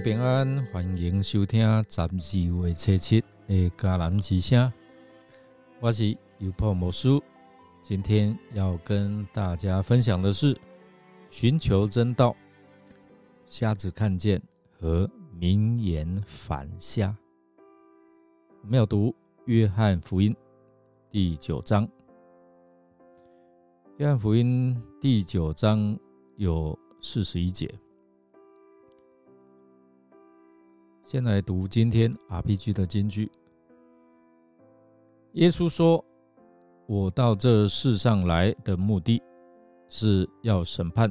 平安，欢迎收听十二月七七的迦南之声。我是尤破魔术，今天要跟大家分享的是寻求真道、瞎子看见和名言反瞎。我们要读约翰福音第九章。约翰福音第九章有四十一节。先来读今天 RPG 的金句。耶稣说：“我到这世上来的目的，是要审判，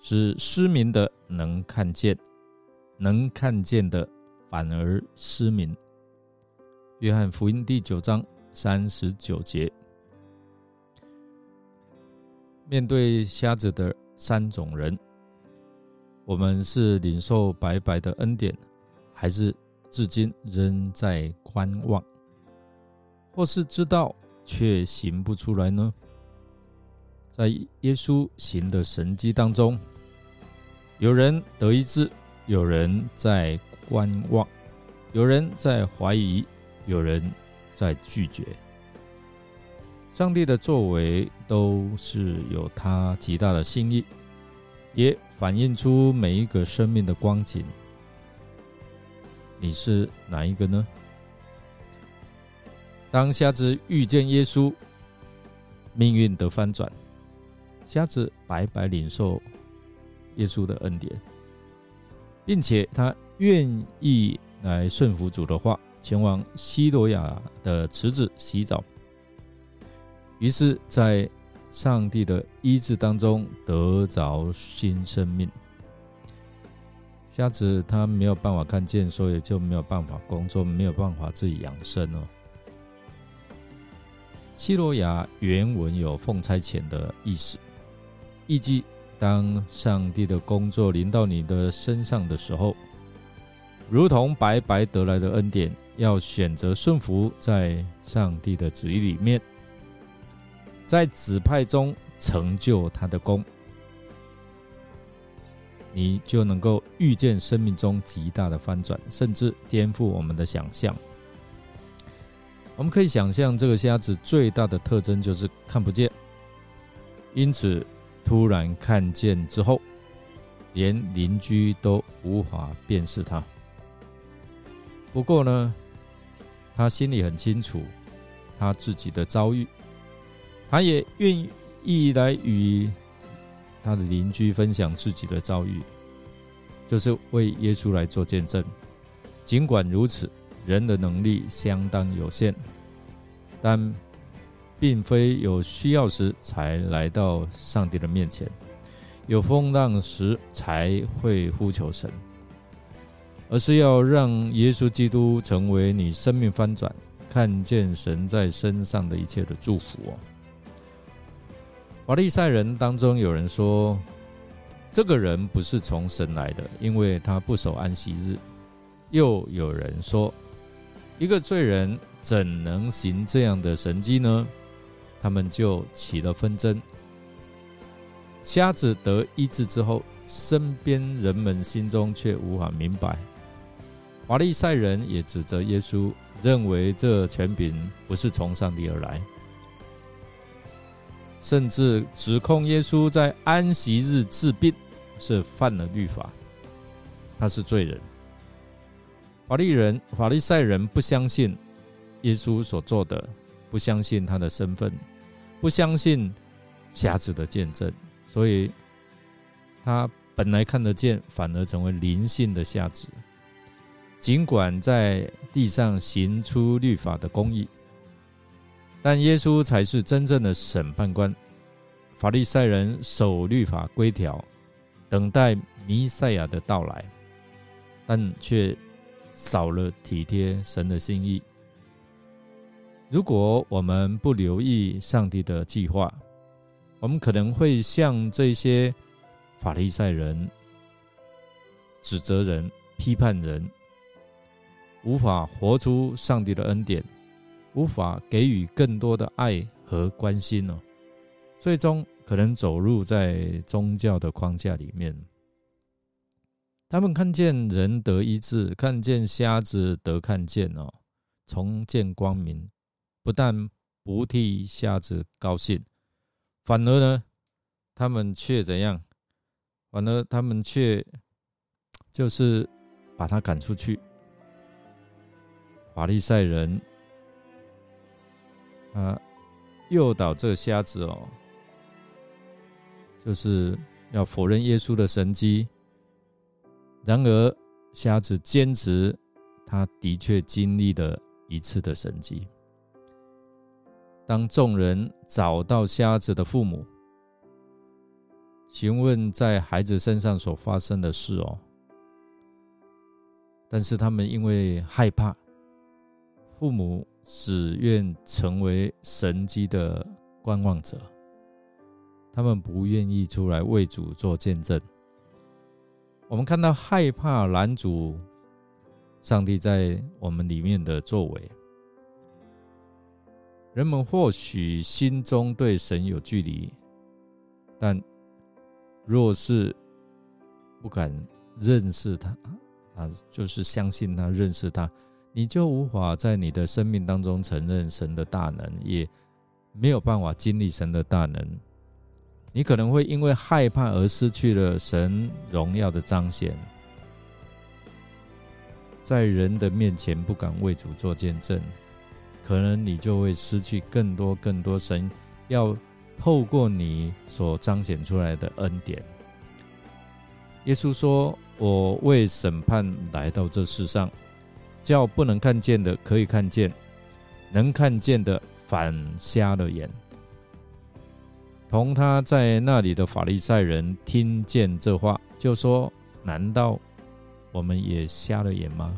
使失明的能看见，能看见的反而失明。”约翰福音第九章三十九节。面对瞎子的三种人，我们是领受白白的恩典。还是至今仍在观望，或是知道却行不出来呢？在耶稣行的神迹当中，有人得医治，有人在观望，有人在怀疑，有人在拒绝。上帝的作为都是有他极大的心意，也反映出每一个生命的光景。你是哪一个呢？当瞎子遇见耶稣，命运的翻转，瞎子白白领受耶稣的恩典，并且他愿意来顺服主的话，前往西罗亚的池子洗澡。于是，在上帝的医治当中得着新生命。瞎子他没有办法看见，所以就没有办法工作，没有办法自己养生哦。希罗亚原文有奉差遣的意思，意即当上帝的工作临到你的身上的时候，如同白白得来的恩典，要选择顺服在上帝的旨意里面，在指派中成就他的功。你就能够预见生命中极大的翻转，甚至颠覆我们的想象。我们可以想象，这个瞎子最大的特征就是看不见，因此突然看见之后，连邻居都无法辨识他。不过呢，他心里很清楚他自己的遭遇，他也愿意来与。他的邻居分享自己的遭遇，就是为耶稣来做见证。尽管如此，人的能力相当有限，但并非有需要时才来到上帝的面前，有风浪时才会呼求神，而是要让耶稣基督成为你生命翻转、看见神在身上的一切的祝福哦。法利赛人当中有人说，这个人不是从神来的，因为他不守安息日。又有人说，一个罪人怎能行这样的神迹呢？他们就起了纷争。瞎子得医治之后，身边人们心中却无法明白。法利赛人也指责耶稣，认为这权柄不是从上帝而来。甚至指控耶稣在安息日治病是犯了律法，他是罪人。法利人、法利赛人不相信耶稣所做的，不相信他的身份，不相信瞎子的见证，所以他本来看得见，反而成为灵性的瞎子。尽管在地上行出律法的公义。但耶稣才是真正的审判官。法利赛人守律法规条，等待弥赛亚的到来，但却少了体贴神的心意。如果我们不留意上帝的计划，我们可能会像这些法利赛人，指责人、批判人，无法活出上帝的恩典。无法给予更多的爱和关心呢，最终可能走入在宗教的框架里面。他们看见人得医治，看见瞎子得看见哦，重见光明，不但不替瞎子高兴，反而呢，他们却怎样？反而他们却就是把他赶出去。法利赛人啊，诱导这瞎子哦，就是要否认耶稣的神迹。然而，瞎子坚持，他的确经历了一次的神迹。当众人找到瞎子的父母，询问在孩子身上所发生的事哦，但是他们因为害怕，父母只愿成为神迹的观望者，他们不愿意出来为主做见证。我们看到害怕拦阻上帝在我们里面的作为，人们或许心中对神有距离，但若是不敢认识他，啊，就是相信他、认识他，你就无法在你的生命当中承认神的大能，也没有办法经历神的大能。你可能会因为害怕而失去了神荣耀的彰显，在人的面前不敢为主做见证，可能你就会失去更多更多神要透过你所彰显出来的恩典。耶稣说：“我为审判来到这世上，叫不能看见的可以看见，能看见的反瞎了眼。”同他在那里的法利赛人听见这话，就说：“难道我们也瞎了眼吗？”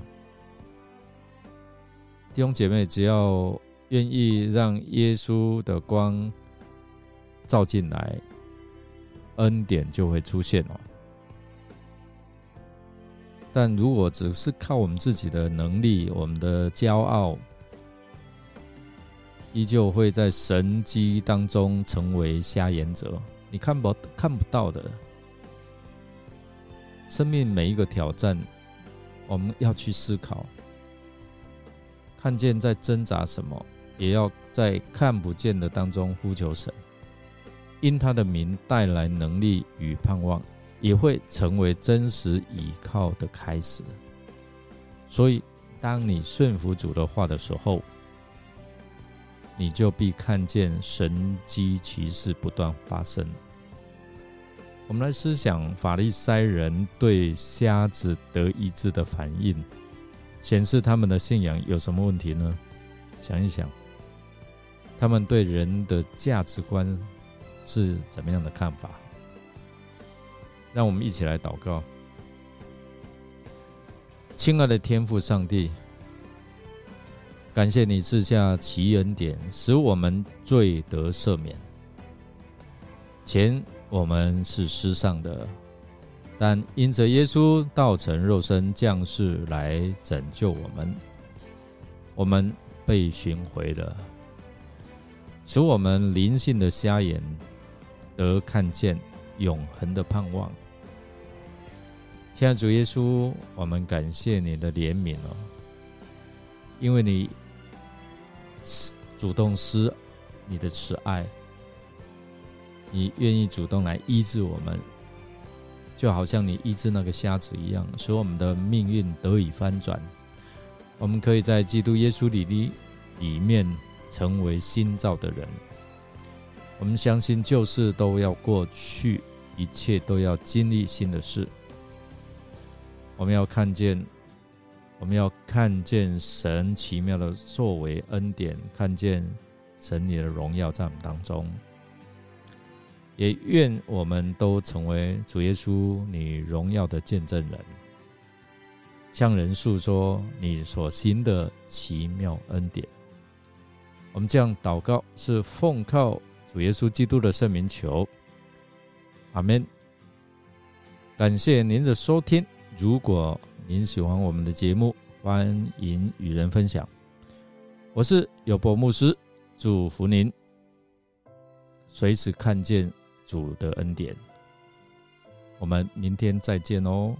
弟兄姐妹，只要愿意让耶稣的光照进来，恩典就会出现哦。但如果只是靠我们自己的能力，我们的骄傲，依旧会在神机当中成为瞎眼者，你看不看不到的。生命每一个挑战，我们要去思考，看见在挣扎什么，也要在看不见的当中呼求神，因他的名带来能力与盼望，也会成为真实倚靠的开始。所以，当你顺服主的话的时候，你就必看见神机骑士不断发生。我们来思想法利赛人对瞎子得医治的反应，显示他们的信仰有什么问题呢？想一想，他们对人的价值观是怎么样的看法？让我们一起来祷告，亲爱的天父上帝。感谢你赐下奇恩典，使我们罪得赦免。前我们是失上的，但因着耶稣道成肉身降世来拯救我们，我们被寻回了，使我们灵性的瞎眼得看见永恒的盼望。现在主耶稣，我们感谢你的怜悯哦，因为你。主动施你的慈爱，你愿意主动来医治我们，就好像你医治那个瞎子一样，使我们的命运得以翻转。我们可以在基督耶稣里里里面成为新造的人。我们相信旧事都要过去，一切都要经历新的事。我们要看见。我们要看见神奇妙的作为恩典，看见神你的荣耀在我们当中，也愿我们都成为主耶稣你荣耀的见证人，向人诉说你所行的奇妙恩典。我们这样祷告，是奉靠主耶稣基督的圣名求，阿门。感谢您的收听，如果。您喜欢我们的节目，欢迎与人分享。我是有博牧师，祝福您随时看见主的恩典。我们明天再见哦。